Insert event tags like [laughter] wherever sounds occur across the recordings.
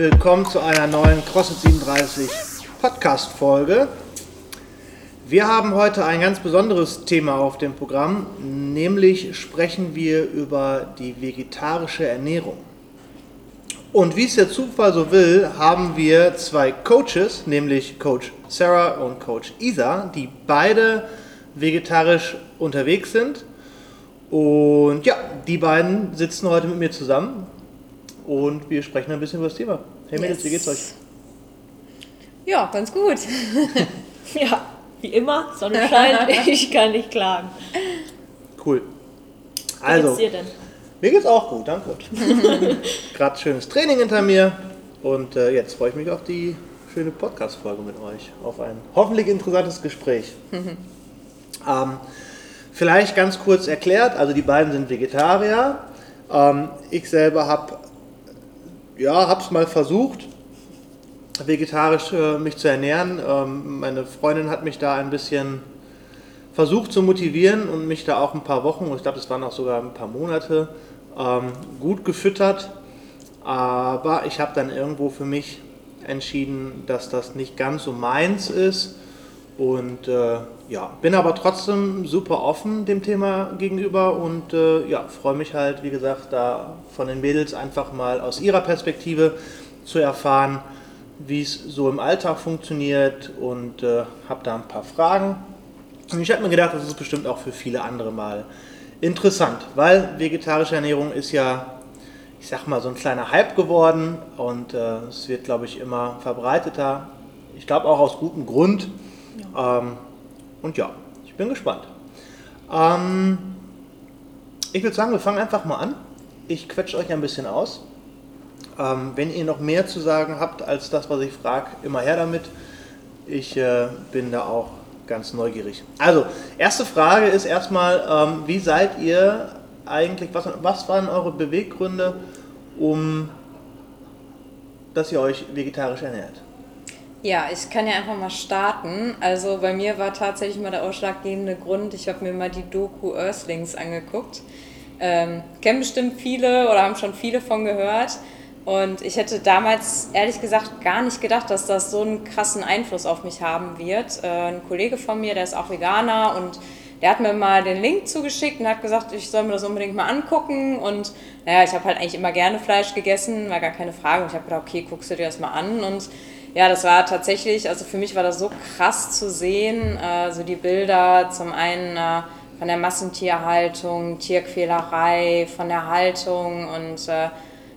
willkommen zu einer neuen CrossFit 37 Podcast-Folge. Wir haben heute ein ganz besonderes Thema auf dem Programm, nämlich sprechen wir über die vegetarische Ernährung. Und wie es der Zufall so will, haben wir zwei Coaches, nämlich Coach Sarah und Coach Isa, die beide vegetarisch unterwegs sind. Und ja, die beiden sitzen heute mit mir zusammen und wir sprechen ein bisschen über das Thema. Hey Mädels, yes. wie geht's euch? Ja, ganz gut. [laughs] ja, wie immer, Sonne [laughs] scheint, [laughs] ich kann nicht klagen. Cool. Also, wie geht's dir denn? Mir geht's auch gut, danke. Gerade schönes Training hinter mir und äh, jetzt freue ich mich auf die schöne Podcast-Folge mit euch, auf ein hoffentlich interessantes Gespräch. ähm, vielleicht ganz kurz erklärt, also die beiden sind Vegetarier. Ähm, ich selber habe ja, habe es mal versucht, vegetarisch äh, mich zu ernähren. Ähm, meine Freundin hat mich da ein bisschen versucht zu motivieren und mich da auch ein paar Wochen, ich glaube, es waren auch sogar ein paar Monate, ähm, gut gefüttert. Aber ich habe dann irgendwo für mich entschieden, dass das nicht ganz so meins ist. Und äh, ja, bin aber trotzdem super offen dem Thema gegenüber und äh, ja, freue mich halt, wie gesagt, da von den Mädels einfach mal aus ihrer Perspektive zu erfahren, wie es so im Alltag funktioniert und äh, habe da ein paar Fragen. Und ich habe mir gedacht, das ist bestimmt auch für viele andere mal interessant, weil vegetarische Ernährung ist ja, ich sag mal, so ein kleiner Hype geworden und äh, es wird, glaube ich, immer verbreiteter. Ich glaube auch aus gutem Grund. Ähm, und ja, ich bin gespannt. Ähm, ich würde sagen, wir fangen einfach mal an. Ich quetsche euch ein bisschen aus. Ähm, wenn ihr noch mehr zu sagen habt als das, was ich frage, immer her damit. Ich äh, bin da auch ganz neugierig. Also, erste Frage ist erstmal, ähm, wie seid ihr eigentlich, was, was waren eure Beweggründe, um dass ihr euch vegetarisch ernährt? Ja, ich kann ja einfach mal starten. Also bei mir war tatsächlich mal der ausschlaggebende Grund, ich habe mir mal die Doku Earthlings angeguckt. Ähm, kennen bestimmt viele oder haben schon viele von gehört. Und ich hätte damals ehrlich gesagt gar nicht gedacht, dass das so einen krassen Einfluss auf mich haben wird. Äh, ein Kollege von mir, der ist auch Veganer und der hat mir mal den Link zugeschickt und hat gesagt, ich soll mir das unbedingt mal angucken. Und naja, ich habe halt eigentlich immer gerne Fleisch gegessen, war gar keine Frage. Und ich habe gedacht, okay, guckst du dir das mal an. Und ja, das war tatsächlich, also für mich war das so krass zu sehen, äh, so die Bilder zum einen äh, von der Massentierhaltung, Tierquälerei, von der Haltung und äh,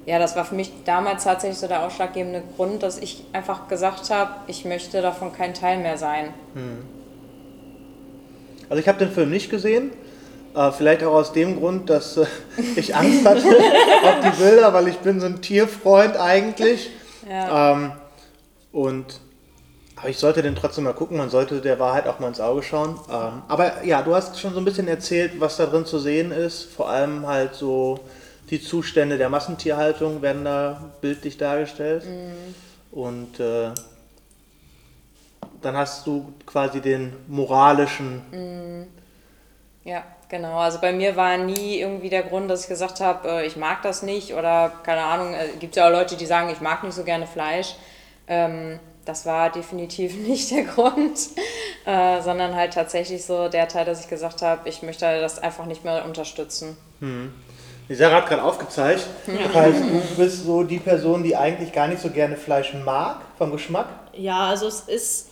ja, das war für mich damals tatsächlich so der ausschlaggebende Grund, dass ich einfach gesagt habe, ich möchte davon kein Teil mehr sein. Hm. Also ich habe den Film nicht gesehen, äh, vielleicht auch aus dem Grund, dass [laughs] ich Angst hatte [laughs] auf die Bilder, weil ich bin so ein Tierfreund eigentlich. Ja. Ähm, und aber ich sollte den trotzdem mal gucken, man sollte der Wahrheit auch mal ins Auge schauen. Ähm, aber ja, du hast schon so ein bisschen erzählt, was da drin zu sehen ist. Vor allem halt so die Zustände der Massentierhaltung werden da bildlich dargestellt. Mhm. Und äh, dann hast du quasi den moralischen. Mhm. Ja, genau. Also bei mir war nie irgendwie der Grund, dass ich gesagt habe, äh, ich mag das nicht oder keine Ahnung. Es äh, gibt ja auch Leute, die sagen, ich mag nicht so gerne Fleisch. Ähm, das war definitiv [laughs] nicht der Grund, äh, sondern halt tatsächlich so der Teil, dass ich gesagt habe, ich möchte das einfach nicht mehr unterstützen. Hm. Die Sarah hat gerade aufgezeigt, das heißt, du bist so die Person, die eigentlich gar nicht so gerne Fleisch mag, vom Geschmack? Ja, also es ist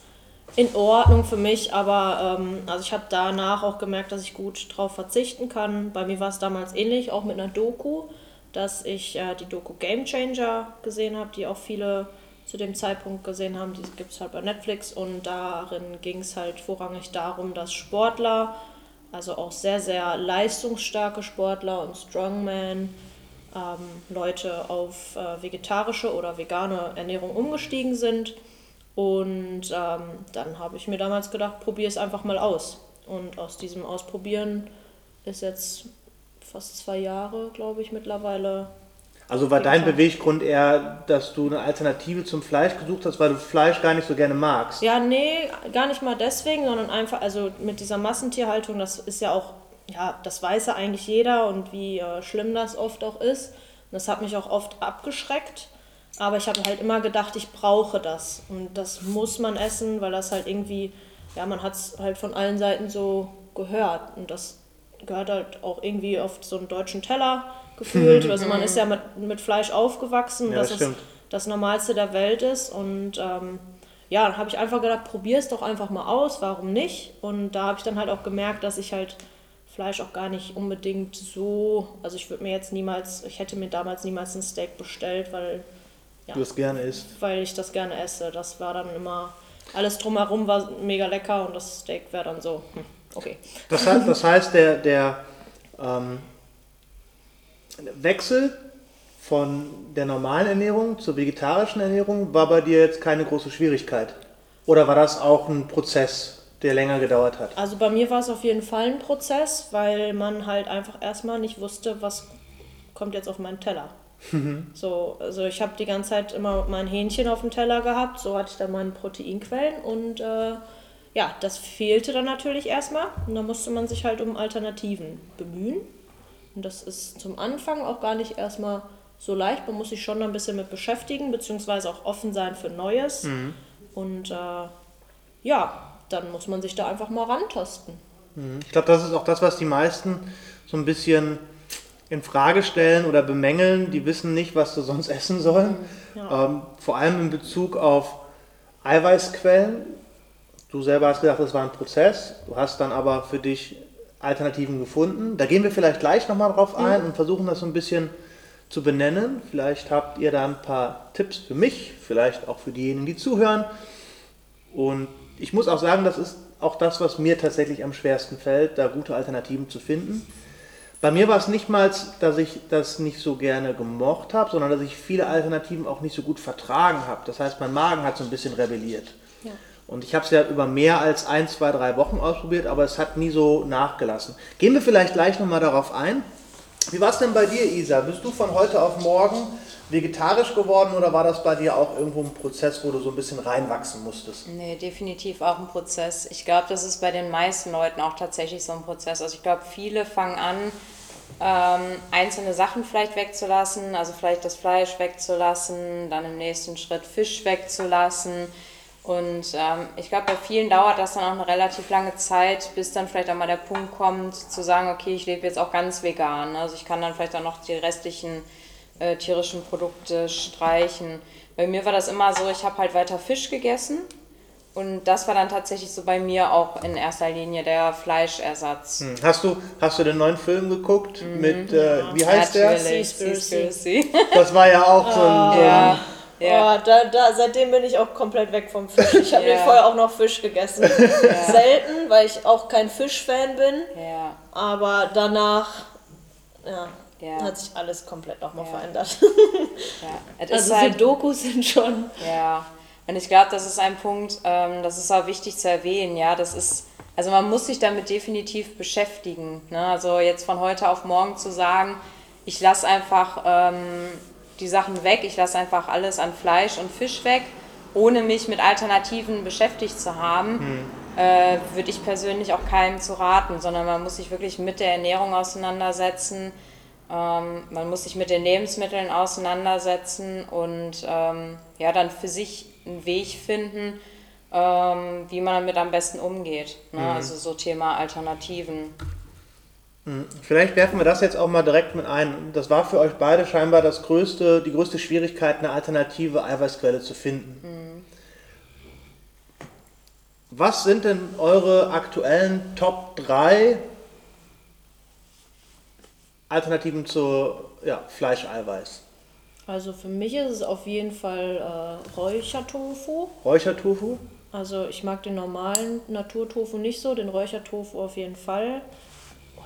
in Ordnung für mich, aber ähm, also ich habe danach auch gemerkt, dass ich gut darauf verzichten kann. Bei mir war es damals ähnlich, auch mit einer Doku, dass ich äh, die Doku Game Changer gesehen habe, die auch viele zu dem Zeitpunkt gesehen haben. Die gibt es halt bei Netflix und darin ging es halt vorrangig darum, dass Sportler, also auch sehr, sehr leistungsstarke Sportler und Strongman, ähm, Leute auf äh, vegetarische oder vegane Ernährung umgestiegen sind. Und ähm, dann habe ich mir damals gedacht, probiere es einfach mal aus. Und aus diesem Ausprobieren ist jetzt fast zwei Jahre, glaube ich, mittlerweile also war dein Beweggrund eher, dass du eine Alternative zum Fleisch gesucht hast, weil du Fleisch gar nicht so gerne magst? Ja, nee, gar nicht mal deswegen, sondern einfach, also mit dieser Massentierhaltung, das ist ja auch, ja, das weiß ja eigentlich jeder und wie äh, schlimm das oft auch ist. Und das hat mich auch oft abgeschreckt. Aber ich habe halt immer gedacht, ich brauche das. Und das muss man essen, weil das halt irgendwie, ja, man hat es halt von allen Seiten so gehört. Und das gehört halt auch irgendwie auf so einen deutschen Teller gefühlt. also man ist ja mit, mit Fleisch aufgewachsen, Ja, dass das es das Normalste der Welt ist. Und ähm, ja, dann habe ich einfach gedacht, probier es doch einfach mal aus, warum nicht? Und da habe ich dann halt auch gemerkt, dass ich halt Fleisch auch gar nicht unbedingt so, also ich würde mir jetzt niemals, ich hätte mir damals niemals ein Steak bestellt, weil, ja, Du es gerne isst. weil ich das gerne esse. Das war dann immer, alles drumherum war mega lecker und das Steak wäre dann so, hm, okay. Das heißt, das heißt der, der ähm, Wechsel von der normalen Ernährung zur vegetarischen Ernährung war bei dir jetzt keine große Schwierigkeit? Oder war das auch ein Prozess, der länger gedauert hat? Also bei mir war es auf jeden Fall ein Prozess, weil man halt einfach erstmal nicht wusste, was kommt jetzt auf meinen Teller. So, also ich habe die ganze Zeit immer mein Hähnchen auf dem Teller gehabt, so hatte ich dann meine Proteinquellen und äh, ja, das fehlte dann natürlich erstmal und da musste man sich halt um Alternativen bemühen. Und das ist zum Anfang auch gar nicht erstmal so leicht, man muss sich schon ein bisschen mit beschäftigen, beziehungsweise auch offen sein für Neues. Und äh, ja, dann muss man sich da einfach mal rantasten. Ich glaube, das ist auch das, was die meisten so ein bisschen in Frage stellen oder bemängeln. Die wissen nicht, was sie sonst [laughs] essen sollen. Ja. Ähm, vor allem in Bezug auf Eiweißquellen. Du selber hast gesagt, das war ein Prozess. Du hast dann aber für dich Alternativen gefunden. Da gehen wir vielleicht gleich nochmal drauf ein und versuchen das so ein bisschen zu benennen. Vielleicht habt ihr da ein paar Tipps für mich, vielleicht auch für diejenigen, die zuhören. Und ich muss auch sagen, das ist auch das, was mir tatsächlich am schwersten fällt, da gute Alternativen zu finden. Bei mir war es nicht mal, dass ich das nicht so gerne gemocht habe, sondern dass ich viele Alternativen auch nicht so gut vertragen habe. Das heißt, mein Magen hat so ein bisschen rebelliert. Ja. Und ich habe es ja über mehr als ein, zwei, drei Wochen ausprobiert, aber es hat nie so nachgelassen. Gehen wir vielleicht gleich nochmal darauf ein. Wie war es denn bei dir, Isa? Bist du von heute auf morgen vegetarisch geworden oder war das bei dir auch irgendwo ein Prozess, wo du so ein bisschen reinwachsen musstest? Nee, definitiv auch ein Prozess. Ich glaube, das ist bei den meisten Leuten auch tatsächlich so ein Prozess. Also ich glaube, viele fangen an, ähm, einzelne Sachen vielleicht wegzulassen, also vielleicht das Fleisch wegzulassen, dann im nächsten Schritt Fisch wegzulassen. Und ähm, ich glaube, bei vielen dauert das dann auch eine relativ lange Zeit, bis dann vielleicht auch mal der Punkt kommt, zu sagen, okay, ich lebe jetzt auch ganz vegan. Also ich kann dann vielleicht auch noch die restlichen äh, tierischen Produkte streichen. Bei mir war das immer so, ich habe halt weiter Fisch gegessen und das war dann tatsächlich so bei mir auch in erster Linie der Fleischersatz. Hm. Hast, du, hast du den neuen Film geguckt mit, äh, wie heißt der? Natürlich, Seaspiracy. Seaspiracy. Das war ja auch so ein, so ein ja, ja. Oh, da, da, seitdem bin ich auch komplett weg vom Fisch. Ich habe Ja. mir vorher auch noch Fisch gegessen. [laughs] Selten, weil ich auch kein Fischfan bin. ja, Aber danach ja, Ja. hat sich alles komplett nochmal Ja. verändert. ja. [laughs] Also so halt, Dokus sind schon. Ja, und ich glaube, das ist ein Punkt, ähm, das ist auch wichtig zu erwähnen, ja, das ist, also man muss sich damit definitiv beschäftigen, ne? also jetzt von heute auf morgen zu sagen, ich lasse einfach ähm, die Sachen weg, ich lasse einfach alles an Fleisch und Fisch weg, ohne mich mit Alternativen beschäftigt zu haben, äh, würde ich persönlich auch keinem zu raten, sondern man muss sich wirklich mit der Ernährung auseinandersetzen, ähm, man muss sich mit den Lebensmitteln auseinandersetzen und ähm, ja, dann für sich einen Weg finden, ähm, wie man damit am besten umgeht. Ne? Also so Thema Alternativen. Vielleicht werfen wir das jetzt auch mal direkt mit ein. Das war für euch beide scheinbar das größte, die größte Schwierigkeit, eine alternative Eiweißquelle zu finden. Was sind denn eure aktuellen Top 3 Alternativen zu ja, Fleischeiweiß? Also für mich ist es auf jeden Fall äh, Räuchertofu. Räuchertofu? Also ich mag den normalen Naturtofu nicht so, den Räuchertofu auf jeden Fall.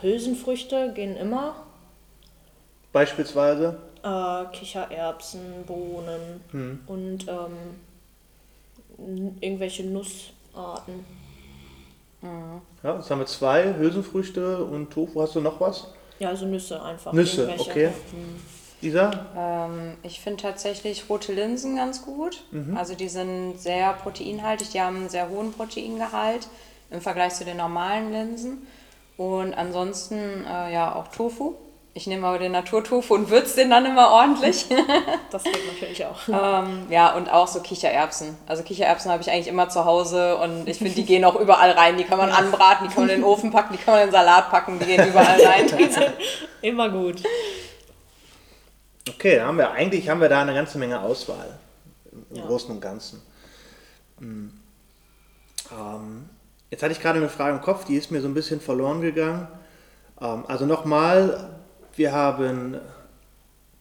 Hülsenfrüchte gehen immer. Beispielsweise? Äh, Kichererbsen, Bohnen und ähm, irgendwelche Nussarten. Ja, jetzt haben wir zwei, Hülsenfrüchte und Tofu. Hast du noch was? Ja, also Nüsse einfach. Nüsse, okay. Isa? Ähm, ich finde tatsächlich rote Linsen ganz gut. Also die sind sehr proteinhaltig, die haben einen sehr hohen Proteingehalt im Vergleich zu den normalen Linsen. Und ansonsten äh, ja auch Tofu. Ich nehme aber den Naturtofu und würze den dann immer ordentlich. [laughs] Das geht natürlich auch. [laughs] ähm, ja, und auch so Kichererbsen. Also Kichererbsen habe ich eigentlich immer zu Hause und ich finde, die gehen auch überall rein. Die kann man anbraten, die kann man in den Ofen packen, die kann man in den Salat packen, die gehen überall rein. [laughs] Immer gut. Okay, da haben wir, eigentlich haben wir da eine ganze Menge Auswahl im Ja. Großen und Ganzen. Hm. Ähm, jetzt hatte ich gerade eine Frage im Kopf, die ist mir so ein bisschen verloren gegangen. Ähm, also nochmal, wir haben.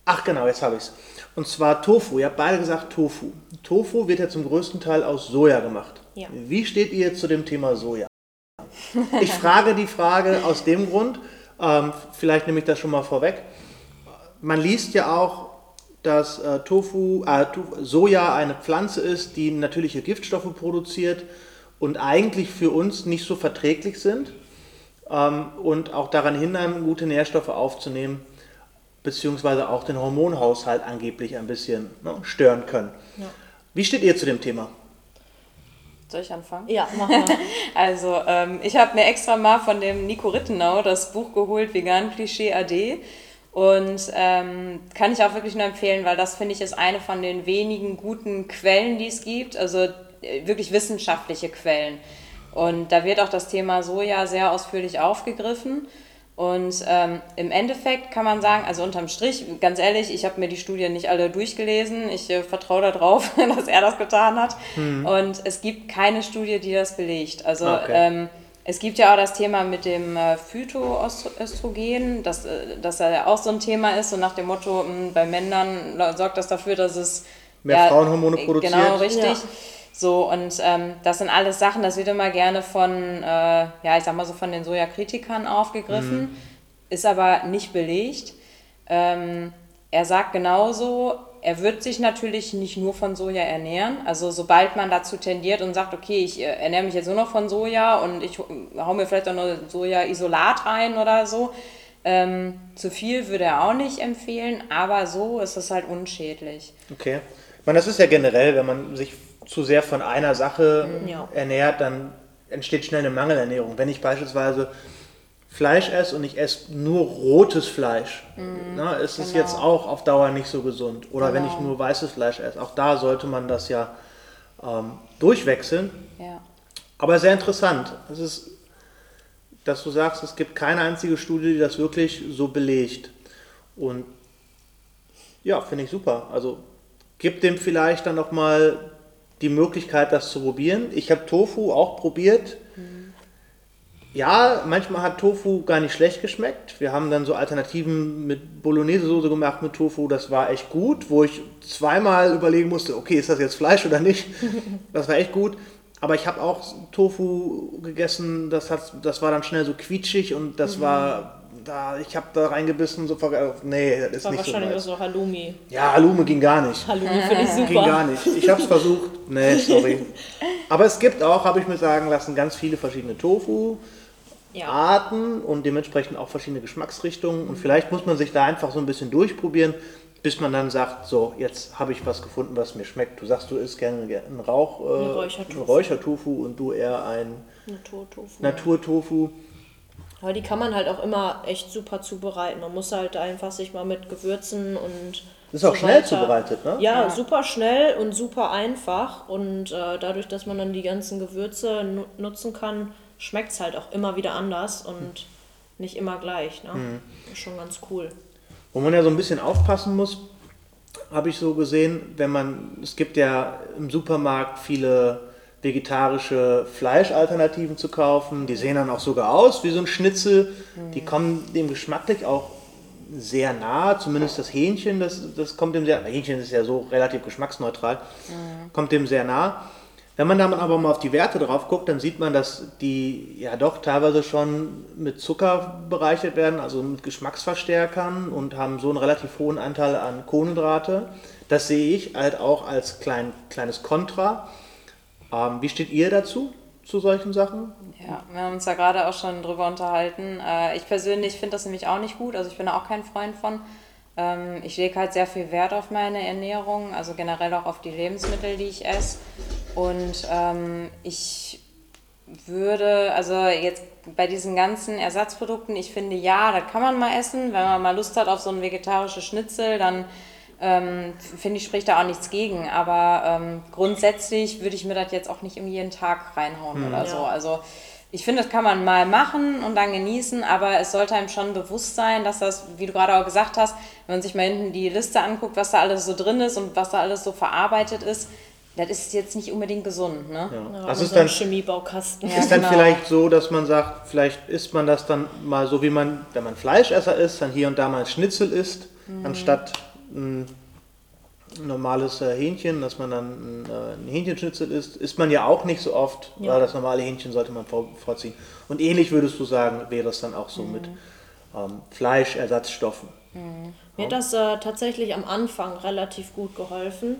Ach genau, jetzt habe ich es. Und zwar Tofu. Ihr habt beide gesagt Tofu. Tofu wird ja zum größten Teil aus Soja gemacht. Ja. Wie steht ihr zu dem Thema Soja? Ich frage die Frage aus dem Grund, ähm, vielleicht nehme ich das schon mal vorweg. Man liest ja auch, dass äh, Tofu, äh, Soja eine Pflanze ist, die natürliche Giftstoffe produziert und eigentlich für uns nicht so verträglich sind ähm, und auch daran hindern, gute Nährstoffe aufzunehmen, beziehungsweise auch den Hormonhaushalt angeblich ein bisschen ne, stören können. Ja. Wie steht ihr zu dem Thema? Soll ich anfangen? Ja, machen wir. [laughs] Also, ähm, ich habe mir extra mal von dem Nico Rittenau das Buch geholt, Vegan Klischee AD. Und ähm, kann ich auch wirklich nur empfehlen, weil das finde ich ist eine von den wenigen guten Quellen, die es gibt. Also wirklich wissenschaftliche Quellen. Und da wird auch das Thema Soja sehr ausführlich aufgegriffen. Und ähm, im Endeffekt kann man sagen, also unterm Strich, ganz ehrlich, ich habe mir die Studien nicht alle durchgelesen. Ich äh, vertraue darauf, [laughs] dass er das getan hat. Und es gibt keine Studie, die das belegt. Also Okay. ähm, es gibt ja auch das Thema mit dem äh, Phytoöstrogen, dass, äh, dass ja auch so ein Thema ist, so nach dem Motto, mh, bei Männern sorgt das dafür, dass es Mehr Frauenhormone äh, produziert? Genau, richtig. Ja. So, und ähm, das sind alles Sachen, das wird immer gerne von, äh, ja, ich sag mal so von den Sojakritikern aufgegriffen, ist aber nicht belegt. Ähm, er sagt genauso, er wird sich natürlich nicht nur von Soja ernähren. Also sobald man dazu tendiert und sagt, okay, ich äh, ernähre mich jetzt nur noch von Soja und ich hau mir vielleicht auch nur Soja-Isolat rein oder so, ähm, zu viel würde er auch nicht empfehlen, aber so ist es halt unschädlich. Okay. Ich meine, das ist ja generell, wenn man sich zu sehr von einer Sache Ja. ernährt, dann entsteht schnell eine Mangelernährung. Wenn ich beispielsweise Fleisch esse und ich esse nur rotes Fleisch, na, ist es genau. jetzt auch auf Dauer nicht so gesund. Oder wenn ich Genau. nur weißes Fleisch esse, auch da sollte man das ja ähm, durchwechseln. Ja. Aber sehr interessant. Es ist, dass du sagst, es gibt keine einzige Studie, die das wirklich so belegt. Und ja, finde ich super. Also gib dem vielleicht dann nochmal die Möglichkeit, das zu probieren. Ich habe Tofu auch probiert. Ja, manchmal hat Tofu gar nicht schlecht geschmeckt. Wir haben dann so Alternativen mit Bolognese-Soße gemacht mit Tofu. Das war echt gut, wo ich zweimal überlegen musste, okay, ist das jetzt Fleisch oder nicht? [laughs] Das war echt gut. Aber ich habe auch Tofu gegessen, das, hat, das war dann schnell so quietschig und das war, da, ich habe da reingebissen, so, ver- nee, das ist War nicht so wahrscheinlich so Halloumi. Ja, Halume ging gar nicht. Halloumi finde ich Ging super. gar nicht. Ich habe es versucht. Nee, sorry. [laughs] Aber es gibt auch, habe ich mir sagen lassen, ganz viele verschiedene Tofu-Arten Ja. und dementsprechend auch verschiedene Geschmacksrichtungen. Und vielleicht muss man sich da einfach so ein bisschen durchprobieren, bis man dann sagt, so, jetzt habe ich was gefunden, was mir schmeckt. Du sagst, du isst gerne einen Rauch, äh, Räuchertofu. Räuchertofu und du eher ein Naturtofu. Naturtofu. Aber die kann man halt auch immer echt super zubereiten. Man muss halt einfach sich mal mit Gewürzen und. Das ist auch schnell zubereitet, ne? Ja, Ja. super schnell und super einfach. Und äh, dadurch, dass man dann die ganzen Gewürze nu nutzen kann, schmeckt es halt auch immer wieder anders und nicht immer gleich. Ne? Mhm. Ist schon ganz cool. Wo man ja so ein bisschen aufpassen muss, habe ich so gesehen, wenn man, es gibt ja im Supermarkt viele vegetarische Fleischalternativen zu kaufen, die sehen dann auch sogar aus wie so ein Schnitzel, die kommen dem geschmacklich auch sehr nah, zumindest das Hähnchen, das, das kommt dem sehr, Hähnchen ist ja so relativ geschmacksneutral, kommt dem sehr nah. Wenn man dann aber mal auf die Werte drauf guckt, dann sieht man, dass die ja doch teilweise schon mit Zucker bereichert werden, also mit Geschmacksverstärkern und haben so einen relativ hohen Anteil an Kohlenhydrate. Das sehe ich halt auch als klein, kleines Kontra. Ähm, wie steht ihr dazu, zu solchen Sachen? Ja, wir haben uns da gerade auch schon drüber unterhalten. Äh, ich persönlich finde das nämlich auch nicht gut, also ich bin da auch kein Freund von. Ähm, ich lege halt sehr viel Wert auf meine Ernährung, also generell auch auf die Lebensmittel, die ich esse. Und ähm, ich würde, also jetzt bei diesen ganzen Ersatzprodukten, ich finde ja, das kann man mal essen. Wenn man mal Lust hat auf so ein vegetarisches Schnitzel, dann ähm, finde ich, spricht da auch nichts gegen. Aber ähm, grundsätzlich würde ich mir das jetzt auch nicht um jeden Tag reinhauen Hm. oder Ja. so. Also ich finde, das kann man mal machen und dann genießen, aber es sollte einem schon bewusst sein, dass das, wie du gerade auch gesagt hast, wenn man sich mal hinten die Liste anguckt, was da alles so drin ist und was da alles so verarbeitet ist, das ist jetzt nicht unbedingt gesund. Ne? Ja. Ja, Das ist so ein dann, Chemiebaukasten. Ja. ist dann genau. vielleicht so, dass man sagt, vielleicht isst man das dann mal so, wie man, wenn man Fleischesser ist, dann hier und da mal ein Schnitzel isst, Mhm. anstatt ein normales äh, Hähnchen, dass man dann ein, äh, ein Hähnchenschnitzel isst, isst man ja auch nicht so oft, Ja. weil das normale Hähnchen sollte man vor, vorziehen. Und ähnlich würdest du sagen, wäre es dann auch so mit Mhm. ähm, Fleischersatzstoffen. Mir hat das äh, tatsächlich am Anfang relativ gut geholfen,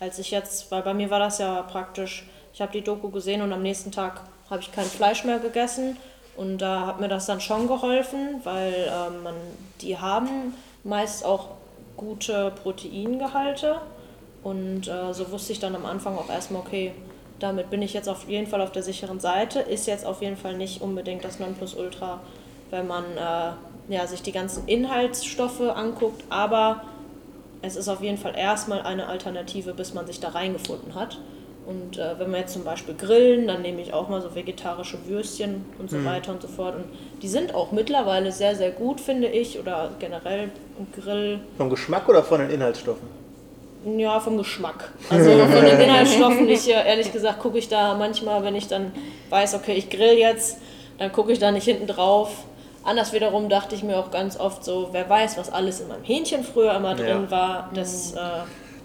als ich jetzt, weil bei mir war das ja praktisch, ich habe die Doku gesehen und am nächsten Tag habe ich kein Fleisch mehr gegessen und da hat mir das dann schon geholfen, weil ähm, man, die haben meist auch gute Proteingehalte. Und äh, so wusste ich dann am Anfang auch erstmal, okay, damit bin ich jetzt auf jeden Fall auf der sicheren Seite, ist jetzt auf jeden Fall nicht unbedingt das Nonplusultra, wenn man äh, ja, sich die ganzen Inhaltsstoffe anguckt, aber es ist auf jeden Fall erstmal eine Alternative, bis man sich da reingefunden hat. Und äh, wenn wir jetzt zum Beispiel grillen, dann nehme ich auch mal so vegetarische Würstchen und so weiter und so fort. Und die sind auch mittlerweile sehr, sehr gut, finde ich, oder generell ein Grill. Vom Geschmack oder von den Inhaltsstoffen? Ja, vom Geschmack. Also von den [laughs] Inhaltsstoffen, ich äh, ehrlich gesagt gucke ich da manchmal, wenn ich dann weiß, okay, ich grill jetzt, dann gucke ich da nicht hinten drauf. Anders wiederum dachte ich mir auch ganz oft so, wer weiß, was alles in meinem Hähnchen früher immer drin Ja. war. Das, äh,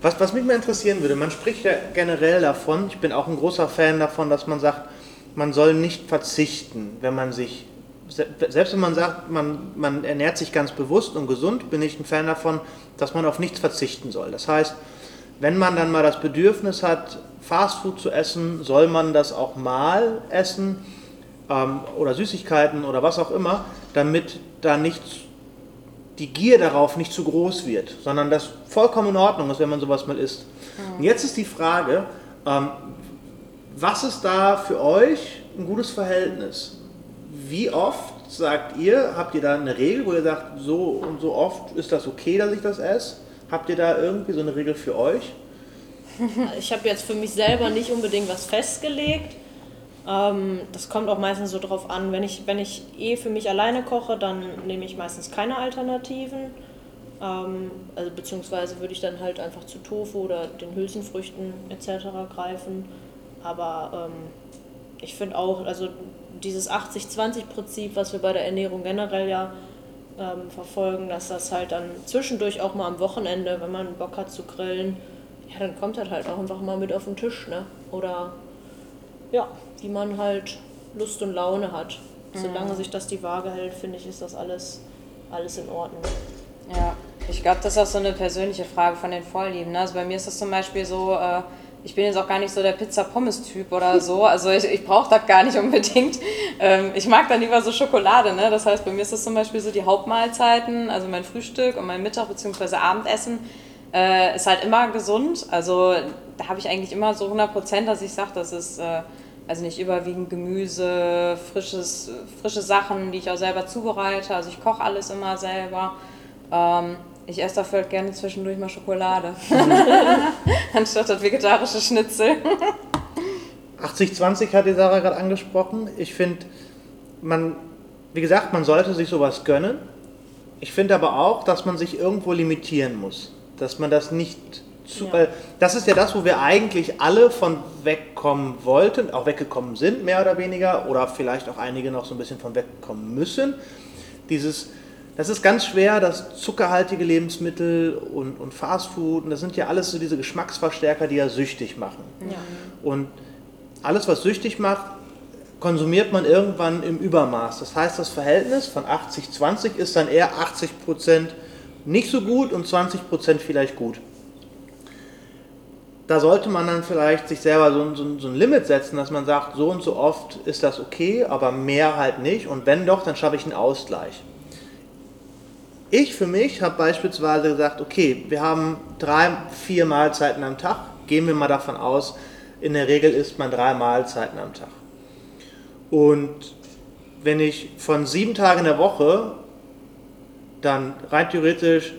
Was, was mich mal interessieren würde, man spricht ja generell davon, ich bin auch ein großer Fan davon, dass man sagt, man soll nicht verzichten, wenn man sich, se- selbst wenn man sagt, man, man ernährt sich ganz bewusst und gesund, bin ich ein Fan davon, dass man auf nichts verzichten soll. Das heißt, wenn man dann mal das Bedürfnis hat, Fastfood zu essen, soll man das auch mal essen ähm, oder Süßigkeiten oder was auch immer, damit da nicht die Gier darauf nicht zu groß wird, sondern das vollkommen in Ordnung ist, wenn man sowas mal isst. Und jetzt ist die Frage, ähm, was ist da für euch ein gutes Verhältnis? Wie oft sagt ihr, habt ihr da eine Regel, wo ihr sagt, so und so oft ist das okay, dass ich das esse? Habt ihr da irgendwie so eine Regel für euch? [laughs] Ich habe jetzt für mich selber nicht unbedingt was festgelegt. Ähm, das kommt auch meistens so drauf an. Wenn ich, wenn ich eh für mich alleine koche, dann nehme ich meistens keine Alternativen. Ähm, also beziehungsweise würde ich dann halt einfach zu Tofu oder den Hülsenfrüchten etc. greifen. Aber ähm, ich finde auch, also dieses 80-20-Prinzip, was wir bei der Ernährung generell ja ähm, verfolgen, dass das halt dann zwischendurch auch mal am Wochenende, wenn man Bock hat zu grillen, ja, dann kommt das halt auch einfach mal mit auf den Tisch, ne? Oder ja, wie man halt Lust und Laune hat. Solange sich das die Waage hält, finde ich, ist das alles, alles in Ordnung. Ja, ich glaube, das ist auch so eine persönliche Frage von den Vorlieben. Ne? Also bei mir ist das zum Beispiel so, äh, ich bin jetzt auch gar nicht so der Pizza-Pommes-Typ oder [laughs] so. Also ich, ich brauche das gar nicht unbedingt. Ähm, ich mag dann lieber so Schokolade. Ne? Das heißt, bei mir ist das zum Beispiel so die Hauptmahlzeiten, also mein Frühstück und mein Mittag- bzw. Abendessen äh, ist halt immer gesund. Also da habe ich eigentlich immer so 100 Prozent, dass ich sage, das ist... Äh, also nicht überwiegend Gemüse, frisches, frische Sachen, die ich auch selber zubereite. Also ich koche alles immer selber. Ähm, ich esse dafür halt gerne zwischendurch mal Schokolade. [laughs] Anstatt das vegetarische Schnitzel. 80-20 hat die Sarah gerade angesprochen. Ich finde, man, wie gesagt, man sollte sich sowas gönnen. Ich finde aber auch, dass man sich irgendwo limitieren muss. Dass man das nicht zu. Ja. Weil das ist ja das, wo wir eigentlich alle von wegkommen wollten, auch weggekommen sind, mehr oder weniger, oder vielleicht auch einige noch so ein bisschen von wegkommen müssen. Dieses. Das ist ganz schwer, dass zuckerhaltige Lebensmittel und, und Fastfood, und das sind ja alles so diese Geschmacksverstärker, die ja süchtig machen. Ja. Und alles, was süchtig macht, konsumiert man irgendwann im Übermaß. Das heißt, das Verhältnis von 80-20 ist dann eher 80% nicht so gut und 20% vielleicht gut. Da sollte man dann vielleicht sich selber so, so, so ein Limit setzen, dass man sagt, so und so oft ist das okay, aber mehr halt nicht. Und wenn doch, dann schaffe ich einen Ausgleich. Ich für mich habe beispielsweise gesagt, okay, wir haben drei, vier Mahlzeiten am Tag. Gehen wir mal davon aus, in der Regel isst man drei Mahlzeiten am Tag. Und wenn ich von sieben Tagen in der Woche dann rein theoretisch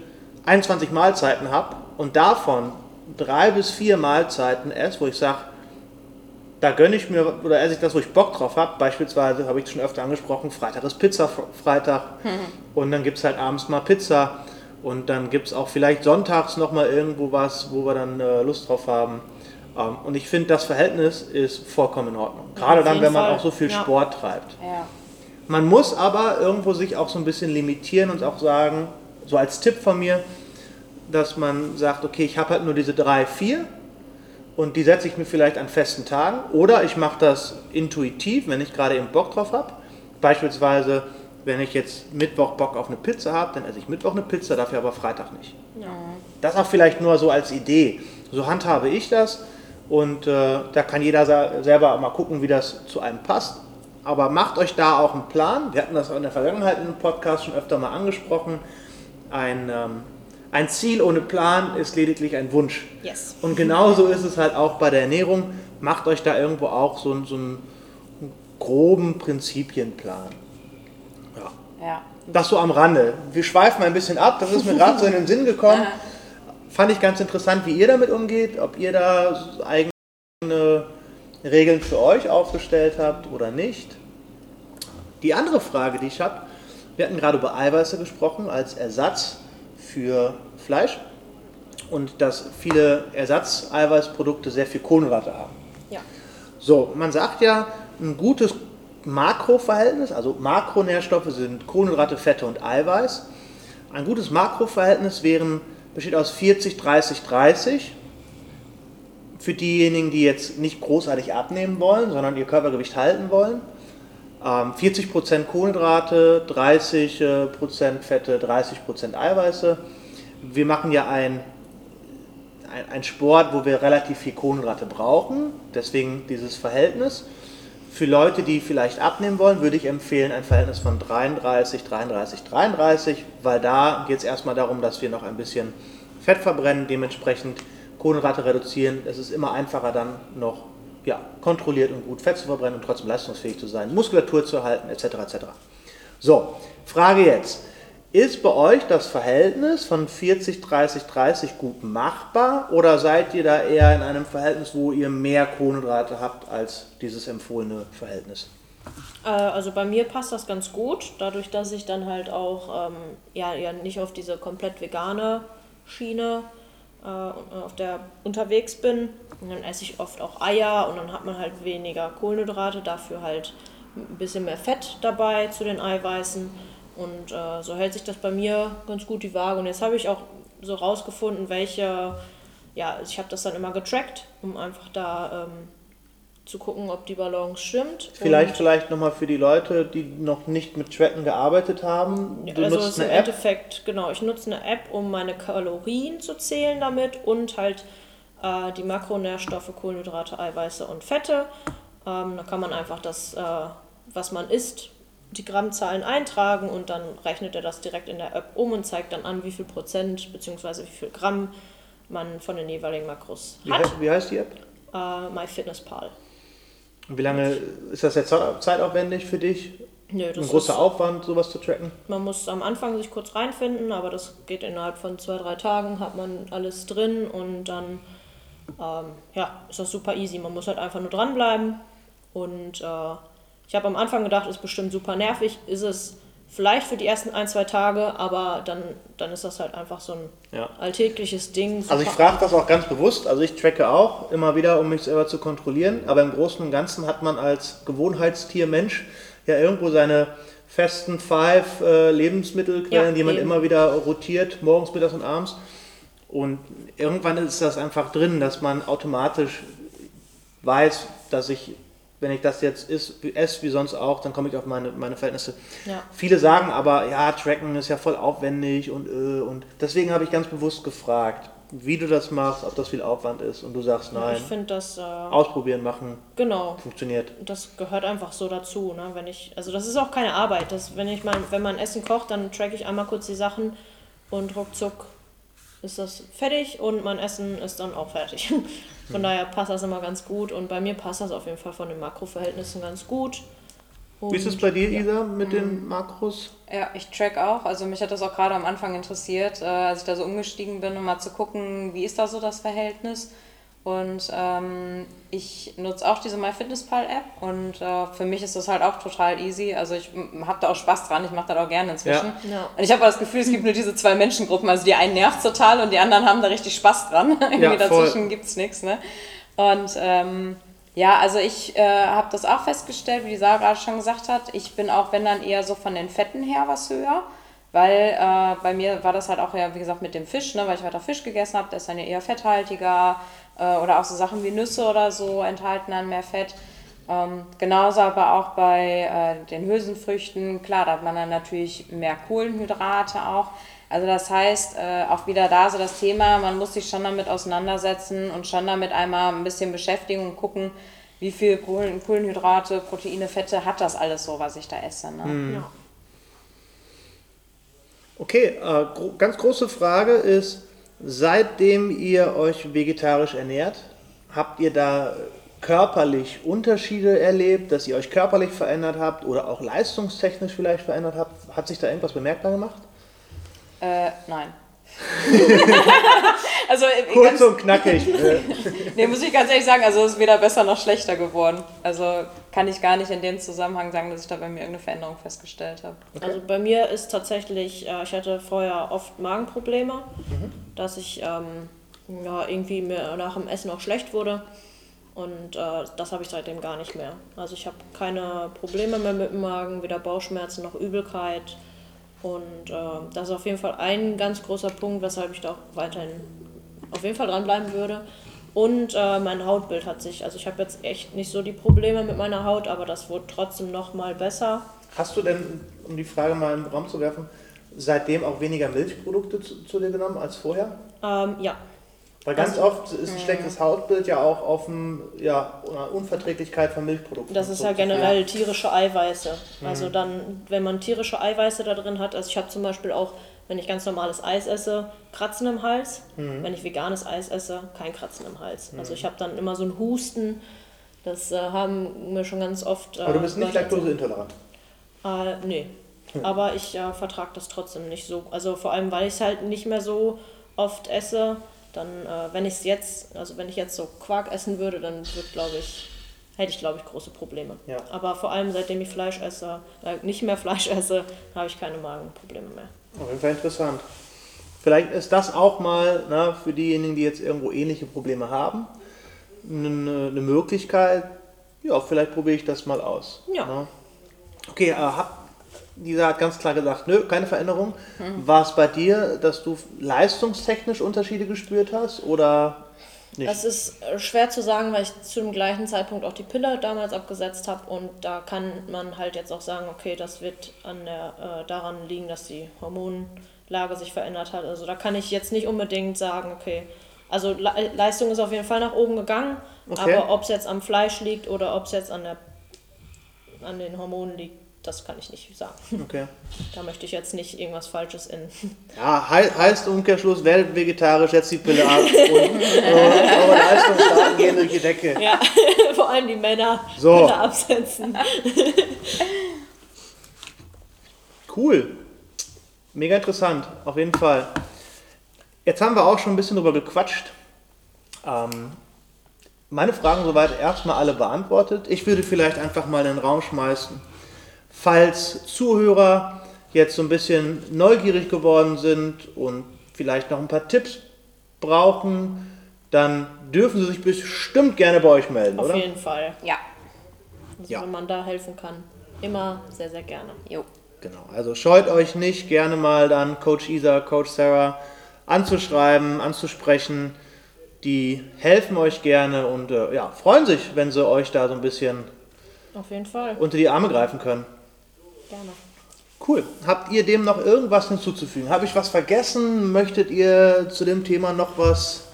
21 Mahlzeiten habe und davon drei bis vier Mahlzeiten esse, wo ich sage, da gönne ich mir oder esse ich das, wo ich Bock drauf habe. Beispielsweise habe ich schon öfter angesprochen, Freitag ist Pizza-Freitag und dann gibt es halt abends mal Pizza und dann gibt es auch vielleicht sonntags nochmal irgendwo was, wo wir dann äh, Lust drauf haben. Ähm, und ich finde, das Verhältnis ist vollkommen in Ordnung. Gerade auf dann, wenn man Fall. auch so viel Ja. Sport treibt. Ja. Man muss aber irgendwo sich auch so ein bisschen limitieren und auch sagen, so als Tipp von mir, dass man sagt, okay, ich habe halt nur diese drei, vier und die setze ich mir vielleicht an festen Tagen oder ich mache das intuitiv, wenn ich gerade eben Bock drauf habe. Beispielsweise, wenn ich jetzt Mittwoch Bock auf eine Pizza habe, dann esse ich Mittwoch eine Pizza, dafür aber Freitag nicht. Das auch vielleicht nur so als Idee. So handhabe ich das und äh, da kann jeder selber mal gucken, wie das zu einem passt. Aber macht euch da auch einen Plan. Wir hatten das auch in der Vergangenheit in einem Podcast schon öfter mal angesprochen. Ein, ähm, ein Ziel ohne Plan ist lediglich ein Wunsch. Yes. Und genauso ist es halt auch bei der Ernährung. Macht euch da irgendwo auch so, einen- so einen groben Prinzipienplan. Ja. Ja. Das so am Rande. Wir schweifen ein bisschen ab, das ist mir gerade so in den Sinn gekommen. [laughs] Fand ich ganz interessant, wie ihr damit umgeht, ob ihr da eigene Regeln für euch aufgestellt habt oder nicht. Die andere Frage, die ich habe, wir hatten gerade über Eiweiße gesprochen als Ersatz für Fleisch und dass viele Ersatzeiweißprodukte sehr viel Kohlenhydrate haben. Ja. So, man sagt ja, ein gutes Makroverhältnis, also Makronährstoffe sind Kohlenhydrate, Fette und Eiweiß. Ein gutes Makroverhältnis wären, besteht aus 40, 30, 30. Für diejenigen, die jetzt nicht großartig abnehmen wollen, sondern ihr Körpergewicht halten wollen. Ähm, 40% Kohlenhydrate, 30% Fette, 30% Eiweiße. Wir machen ja ein, ein Sport, wo wir relativ viel Kohlenhydrate brauchen, deswegen dieses Verhältnis. Für Leute, die vielleicht abnehmen wollen, würde ich empfehlen ein Verhältnis von 33, 33, 33, weil da geht es erstmal darum, dass wir noch ein bisschen Fett verbrennen, dementsprechend Kohlenhydrate reduzieren. Es ist immer einfacher dann noch ja, kontrolliert und gut Fett zu verbrennen und trotzdem leistungsfähig zu sein, Muskulatur zu erhalten, etc. etc. So, Frage jetzt. Ist bei euch das Verhältnis von 40, 30, 30 gut machbar oder seid ihr da eher in einem Verhältnis, wo ihr mehr Kohlenhydrate habt als dieses empfohlene Verhältnis? Äh, also bei mir passt das ganz gut, dadurch, dass ich dann halt auch ähm, ja, ja nicht auf diese komplett vegane Schiene äh, auf der unterwegs bin. Und dann esse ich oft auch Eier und dann hat man halt weniger Kohlenhydrate, dafür halt ein bisschen mehr Fett dabei zu den Eiweißen. Und äh, so hält sich das bei mir ganz gut die Waage. Und jetzt habe ich auch so rausgefunden, welche, ja, ich habe das dann immer getrackt, um einfach da ähm, zu gucken, ob die Balance stimmt. Vielleicht, vielleicht nochmal für die Leute, die noch nicht mit Tracken gearbeitet haben. Du also nutzt ist im eine App. Endeffekt, genau, ich nutze eine App, um meine Kalorien zu zählen damit und halt äh, die Makronährstoffe, Kohlenhydrate, Eiweiße und Fette. Ähm, da kann man einfach das, äh, was man isst, die Grammzahlen eintragen und dann rechnet er das direkt in der App um und zeigt dann an, wie viel Prozent bzw. wie viel Gramm man von den jeweiligen Makros Wie, hat. heißt, wie heißt die App? Äh, MyFitnessPal. Wie lange ist das jetzt zeitaufwendig für dich? Nö, Ein das großer ist, Aufwand, sowas zu tracken? Man muss am Anfang sich kurz reinfinden, aber das geht innerhalb von zwei, drei Tagen, hat man alles drin und dann ähm, ja, ist das super easy. Man muss halt einfach nur dranbleiben. Und äh, ich habe am Anfang gedacht, ist bestimmt super nervig. Ist es vielleicht für die ersten ein, zwei Tage, aber dann, dann ist das halt einfach so ein Ja. alltägliches Ding. Also ich frage das auch ganz bewusst, also ich tracke auch immer wieder, um mich selber zu kontrollieren, aber im Großen und Ganzen hat man als Gewohnheitstier Mensch ja irgendwo seine festen five äh, Lebensmittelquellen, Ja, die man eben. immer wieder rotiert, morgens, mittags und abends. Und irgendwann ist das einfach drin, dass man automatisch weiß, dass ich, wenn ich das jetzt is- esse, wie sonst auch, dann komme ich auf meine, meine Verhältnisse. Ja. Viele sagen aber, ja, Tracken ist ja voll aufwendig und äh, und deswegen habe ich ganz bewusst gefragt, wie du das machst, ob das viel Aufwand ist und du sagst nein. Ich finde das, äh, Ausprobieren, machen, genau, funktioniert. das gehört einfach so dazu, ne? Wenn ich, also das ist auch keine Arbeit. Das, wenn ich mal, wenn man Essen kocht, dann track ich einmal kurz die Sachen und ruckzuck ist das fertig und mein Essen ist dann auch fertig. [laughs] Von daher passt das immer ganz gut und bei mir passt das auf jeden Fall von den Makroverhältnissen ganz gut. Wie ist es bei dir, Isa, mit den Makros? Ja, ich track auch. Also mich hat das auch gerade am Anfang interessiert, äh, als ich da so umgestiegen bin, um mal zu gucken, wie ist da so das Verhältnis. Und ähm, ich nutze auch diese MyFitnessPal-App und äh, für mich ist das halt auch total easy. Also ich habe da auch Spaß dran, ich mache das auch gerne inzwischen. Ja. Ja. Und ich habe das Gefühl, es gibt nur diese zwei Menschengruppen. Also die einen nervt total und die anderen haben da richtig Spaß dran. [laughs] Irgendwie Ja, dazwischen gibt es nichts. Ne? Und ähm, ja, also ich äh, habe das auch festgestellt, wie die Sarah gerade schon gesagt hat. Ich bin auch, wenn dann eher so von den Fetten her was höher. Weil äh, bei mir war das halt auch ja, wie gesagt, mit dem Fisch, ne, weil ich weiter Fisch gegessen habe, der ist dann ja eher fetthaltiger äh, oder auch so Sachen wie Nüsse oder so enthalten dann mehr Fett. Ähm, genauso aber auch bei äh, den Hülsenfrüchten, klar, da hat man dann natürlich mehr Kohlenhydrate auch. Also das heißt, äh, auch wieder da so das Thema, man muss sich schon damit auseinandersetzen und schon damit einmal ein bisschen beschäftigen und gucken, wie viel Kohlen, Kohlenhydrate, Proteine, Fette hat das alles so, was ich da esse. Ne? Ja. Okay, äh, gro ganz große Frage ist, seitdem ihr euch vegetarisch ernährt, habt ihr da körperlich Unterschiede erlebt, dass ihr euch körperlich verändert habt oder auch leistungstechnisch vielleicht verändert habt? Hat sich da irgendwas bemerkbar gemacht? Äh, nein. [laughs] also Kurz ganz, und knackig. [laughs] Nee, muss ich ganz ehrlich sagen, also es ist weder besser noch schlechter geworden. Also kann ich gar nicht in dem Zusammenhang sagen, dass ich da bei mir irgendeine Veränderung festgestellt habe. Also bei mir ist tatsächlich, äh, ich hatte vorher oft Magenprobleme, dass ich ähm, ja, irgendwie mir nach dem Essen auch schlecht wurde. Und äh, das habe ich seitdem gar nicht mehr. Also ich habe keine Probleme mehr mit dem Magen, weder Bauchschmerzen noch Übelkeit. Und äh, das ist auf jeden Fall ein ganz großer Punkt, weshalb ich da auch weiterhin auf jeden Fall dranbleiben würde. Und äh, mein Hautbild hat sich, also ich habe jetzt echt nicht so die Probleme mit meiner Haut, aber das wurde trotzdem noch mal besser. Hast du denn, um die Frage mal im Raum zu werfen, seitdem auch weniger Milchprodukte zu, zu dir genommen als vorher? Ähm, ja, Weil ganz oft ist ein schlechtes Hautbild ja auch auf ein, ja, Unverträglichkeit von Milchprodukten. Das ist ja zurückzuführen. generell tierische Eiweiße. Also dann, wenn man tierische Eiweiße da drin hat, also ich habe zum Beispiel auch, wenn ich ganz normales Eis esse, Kratzen im Hals. Wenn ich veganes Eis esse, kein Kratzen im Hals. Also ich habe dann immer so ein Husten. Das äh, haben mir schon ganz oft. Äh, Aber du bist nicht Leute erzählt. laktoseintolerant. Äh, nee. Aber ich äh, vertrage das trotzdem nicht so. Also vor allem, weil ich es halt nicht mehr so oft esse. Dann, äh, wenn ich es jetzt, also wenn ich jetzt so Quark essen würde, dann wird, glaube ich, hätte ich, glaube ich, große Probleme. Ja. Aber vor allem, seitdem ich Fleisch esse, äh, nicht mehr Fleisch [laughs] esse, habe ich keine Magenprobleme mehr. Auf jeden Fall interessant. Vielleicht ist das auch mal na, für diejenigen, die jetzt irgendwo ähnliche Probleme haben, eine, eine Möglichkeit. Ja, vielleicht probiere ich das mal aus. Ja. Na. Okay, äh, hab, dieser hat ganz klar gesagt, nö, keine Veränderung. War es bei dir, dass du leistungstechnisch Unterschiede gespürt hast oder nicht? Das ist äh, schwer zu sagen, weil ich zu dem gleichen Zeitpunkt auch die Pille damals abgesetzt habe und da kann man halt jetzt auch sagen, okay, das wird an der, äh, daran liegen, dass die Hormonlage sich verändert hat. Also da kann ich jetzt nicht unbedingt sagen, okay, also Le Leistung ist auf jeden Fall nach oben gegangen, Okay. aber ob es jetzt am Fleisch liegt oder ob es jetzt an, der, an den Hormonen liegt, das kann ich nicht sagen. okay. Da möchte ich jetzt nicht irgendwas Falsches in. Ja, hei- heißt Umkehrschluss, wer vegetarisch, setzt die Pille ab und eure Leistungsdaten gehen durch die Decke. Ja, [laughs] vor allem die Männer So. Pille absetzen. Cool. Mega interessant, auf jeden Fall. Jetzt haben wir auch schon ein bisschen drüber gequatscht. Ähm, meine Fragen soweit erstmal alle beantwortet. Ich würde vielleicht einfach mal in den Raum schmeißen, falls Zuhörer jetzt so ein bisschen neugierig geworden sind und vielleicht noch ein paar Tipps brauchen, dann dürfen sie sich bestimmt gerne bei euch melden, Auf oder? jeden Fall. Ja, Also Ja. wenn man da helfen kann, immer sehr, sehr gerne. jo. Genau, also scheut euch nicht, gerne mal dann Coach Isa, Coach Sarah anzuschreiben, anzusprechen. Die helfen euch gerne und äh, ja, freuen sich, wenn sie euch da so ein bisschen Auf jeden Fall. unter die Arme greifen können. Gerne. Cool. Habt ihr dem noch irgendwas hinzuzufügen? Habe ich was vergessen? Möchtet ihr zu dem Thema noch was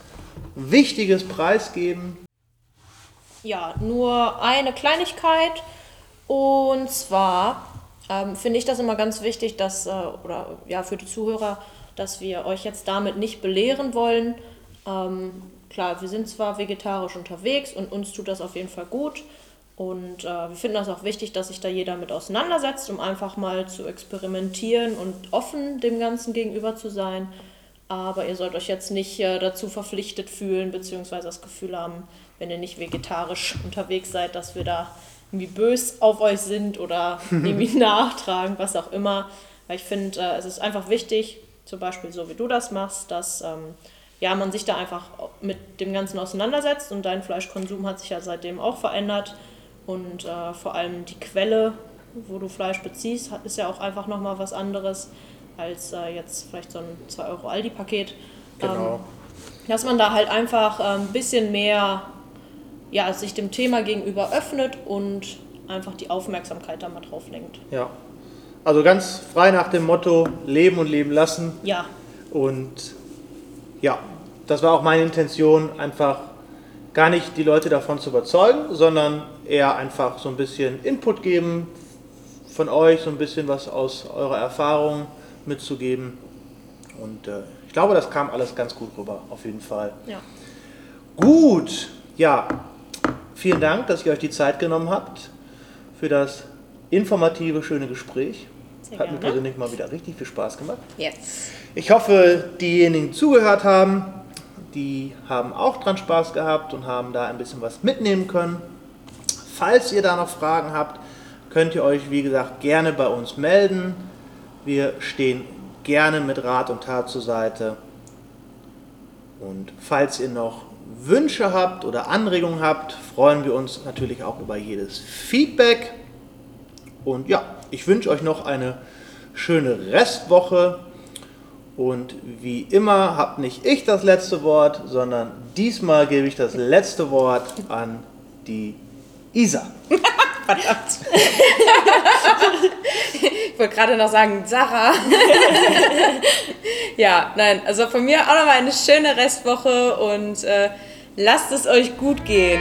Wichtiges preisgeben? Ja, nur eine Kleinigkeit. Und zwar ähm, finde ich das immer ganz wichtig, dass, äh, oder ja, für die Zuhörer, dass wir euch jetzt damit nicht belehren wollen. Ähm, klar, wir sind zwar vegetarisch unterwegs und uns tut das auf jeden Fall gut. Und äh, wir finden das auch wichtig, dass sich da jeder mit auseinandersetzt, um einfach mal zu experimentieren und offen dem Ganzen gegenüber zu sein. Aber ihr sollt euch jetzt nicht äh, dazu verpflichtet fühlen, beziehungsweise das Gefühl haben, wenn ihr nicht vegetarisch [laughs] unterwegs seid, dass wir da irgendwie bös auf euch sind oder [laughs] irgendwie nachtragen, was auch immer. Weil ich finde, äh, es ist einfach wichtig, zum Beispiel so wie du das machst, dass ähm, ja, man sich da einfach mit dem Ganzen auseinandersetzt und dein Fleischkonsum hat sich ja seitdem auch verändert und äh, vor allem die Quelle, wo du Fleisch beziehst, ist ja auch einfach nochmal was anderes als äh, jetzt vielleicht so ein 2 Euro Aldi-Paket. Genau. Ähm, dass man da halt einfach ein ähm, bisschen mehr ja, sich dem Thema gegenüber öffnet und einfach die Aufmerksamkeit da mal drauf lenkt. Ja. Also ganz frei nach dem Motto Leben und Leben lassen. Ja. Und ja, das war auch meine Intention, einfach gar nicht die Leute davon zu überzeugen, sondern eher einfach so ein bisschen Input geben von euch, so ein bisschen was aus eurer Erfahrung mitzugeben. Und äh, ich glaube, das kam alles ganz gut rüber, auf jeden Fall. Ja. Gut, ja, vielen Dank, dass ihr euch die Zeit genommen habt für das informative, schöne Gespräch. Sehr Hat gerne. mir persönlich mal wieder richtig viel Spaß gemacht. Jetzt. Ich hoffe, diejenigen, die zugehört haben, die haben auch dran Spaß gehabt und haben da ein bisschen was mitnehmen können. Falls ihr da noch Fragen habt, könnt ihr euch, wie gesagt, gerne bei uns melden. Wir stehen gerne mit Rat und Tat zur Seite. Und falls ihr noch Wünsche habt oder Anregungen habt, freuen wir uns natürlich auch über jedes Feedback. Und ja, ich wünsche euch noch eine schöne Restwoche. Und wie immer habt nicht ich das letzte Wort, sondern diesmal gebe ich das letzte Wort an die Isa. Verdammt. ich wollte gerade noch sagen, Sarah. ja, nein, also von mir auch nochmal eine schöne Restwoche und äh, lasst es euch gut gehen.